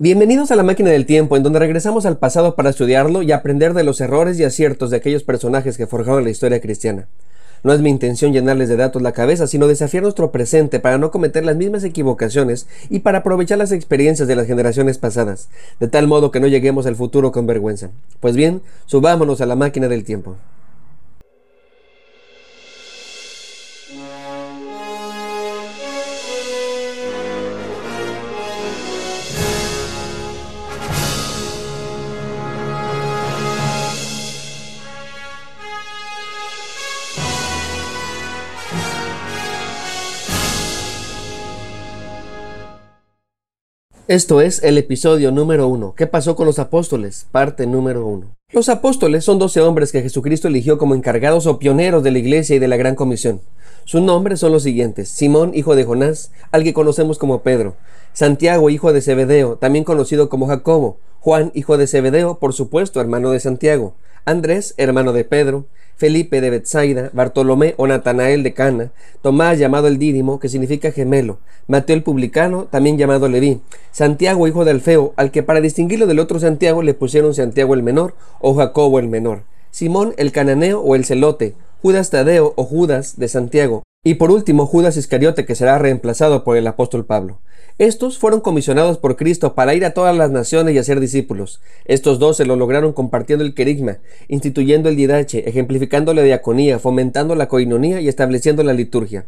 Bienvenidos a la máquina del tiempo, en donde regresamos al pasado para estudiarlo y aprender de los errores y aciertos de aquellos personajes que forjaron la historia cristiana. No es mi intención llenarles de datos la cabeza, sino desafiar nuestro presente para no cometer las mismas equivocaciones y para aprovechar las experiencias de las generaciones pasadas, de tal modo que no lleguemos al futuro con vergüenza. Pues bien, subámonos a la máquina del tiempo. Esto es el episodio número uno. ¿Qué pasó con los apóstoles? Parte número uno. Los apóstoles son doce hombres que Jesucristo eligió como encargados o pioneros de la iglesia y de la gran comisión. Sus nombres son los siguientes: Simón, hijo de Jonás, al que conocemos como Pedro, Santiago, hijo de Zebedeo, también conocido como Jacobo, Juan, hijo de Zebedeo, por supuesto, hermano de Santiago, Andrés, hermano de Pedro, Felipe de Bethsaida, Bartolomé o Natanael de Cana, Tomás llamado el Dídimo, que significa gemelo, Mateo el publicano, también llamado Leví, Santiago hijo de Alfeo, al que para distinguirlo del otro Santiago le pusieron Santiago el menor o Jacobo el menor, Simón el cananeo o el celote, Judas Tadeo o Judas de Santiago, y por último Judas Iscariote que será reemplazado por el apóstol Pablo. Estos fueron comisionados por Cristo para ir a todas las naciones y hacer discípulos. Estos dos se lo lograron compartiendo el querigma, instituyendo el didache, ejemplificando la diaconía, fomentando la coinonía y estableciendo la liturgia.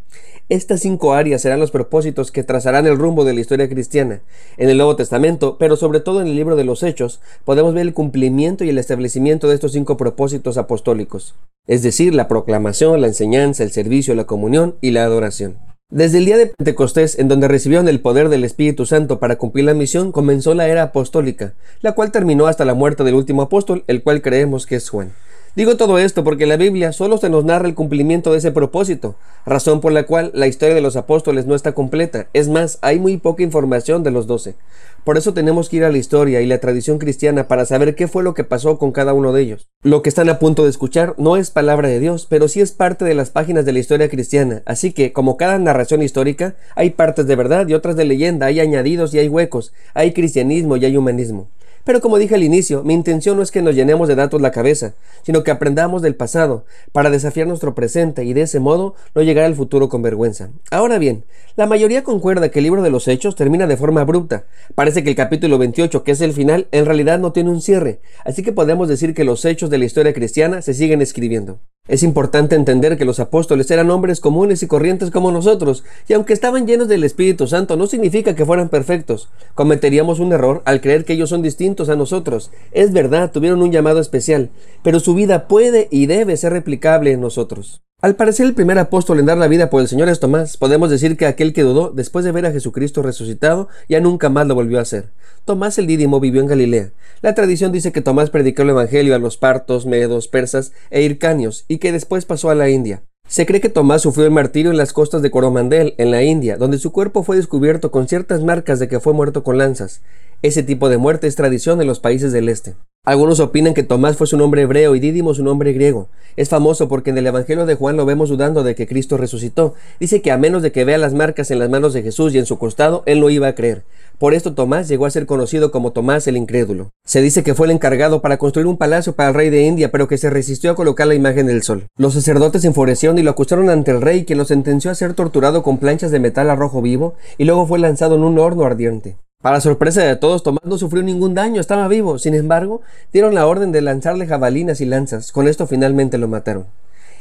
Estas cinco áreas serán los propósitos que trazarán el rumbo de la historia cristiana. En el Nuevo Testamento, pero sobre todo en el libro de los Hechos, podemos ver el cumplimiento y el establecimiento de estos cinco propósitos apostólicos, es decir, la proclamación, la enseñanza, el servicio, la comunión y la adoración. Desde el día de Pentecostés, en donde recibieron el poder del Espíritu Santo para cumplir la misión, comenzó la era apostólica, la cual terminó hasta la muerte del último apóstol, el cual creemos que es Juan. Digo todo esto porque la Biblia solo se nos narra el cumplimiento de ese propósito, razón por la cual la historia de los apóstoles no está completa. Es más, hay muy poca información de los doce. Por eso tenemos que ir a la historia y la tradición cristiana para saber qué fue lo que pasó con cada uno de ellos. Lo que están a punto de escuchar no es palabra de Dios, pero sí es parte de las páginas de la historia cristiana. Así que, como cada narración histórica, hay partes de verdad y otras de leyenda, hay añadidos y hay huecos, hay cristianismo y hay humanismo. Pero como dije al inicio, mi intención no es que nos llenemos de datos la cabeza, sino que aprendamos del pasado para desafiar nuestro presente y de ese modo no llegar al futuro con vergüenza. Ahora bien, la mayoría concuerda que el libro de los Hechos termina de forma abrupta. Parece que el capítulo 28, que es el final, en realidad no tiene un cierre, así que podemos decir que los hechos de la historia cristiana se siguen escribiendo. Es importante entender que los apóstoles eran hombres comunes y corrientes como nosotros, y aunque estaban llenos del Espíritu Santo, no significa que fueran perfectos. Cometeríamos un error al creer que ellos son distintos a nosotros. Es verdad, tuvieron un llamado especial, pero su vida puede y debe ser replicable en nosotros. Al parecer el primer apóstol en dar la vida por el Señor es Tomás. Podemos decir que aquel que dudó, después de ver a Jesucristo resucitado, ya nunca más lo volvió a hacer. Tomás el Dídimo vivió en Galilea. La tradición dice que Tomás predicó el Evangelio a los partos, medos, persas e hircanios, y que después pasó a la India. Se cree que Tomás sufrió el martirio en las costas de Coromandel, en la India, donde su cuerpo fue descubierto con ciertas marcas de que fue muerto con lanzas. Ese tipo de muerte es tradición en los países del este. Algunos opinan que Tomás fue su nombre hebreo y Dídimo su nombre griego. Es famoso porque en el Evangelio de Juan lo vemos dudando de que Cristo resucitó. Dice que a menos de que vea las marcas en las manos de Jesús y en su costado, él no iba a creer. Por esto Tomás llegó a ser conocido como Tomás el Incrédulo. Se dice que fue el encargado para construir un palacio para el rey de India, pero que se resistió a colocar la imagen del sol. Los sacerdotes se enfurecieron y lo acusaron ante el rey, quien lo sentenció a ser torturado con planchas de metal a rojo vivo y luego fue lanzado en un horno ardiente. Para sorpresa de todos, Tomás no sufrió ningún daño, estaba vivo. Sin embargo, dieron la orden de lanzarle jabalinas y lanzas. Con esto finalmente lo mataron.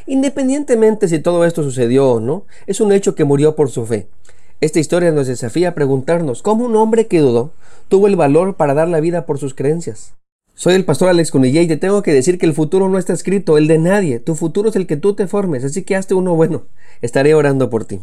Independientemente si todo esto sucedió o no, es un hecho que murió por su fe. Esta historia nos desafía a preguntarnos cómo un hombre que dudó tuvo el valor para dar la vida por sus creencias. Soy el pastor Alex Cunillé y te tengo que decir que el futuro no está escrito, el de nadie. Tu futuro es el que tú te formes, así que hazte uno bueno. Estaré orando por ti.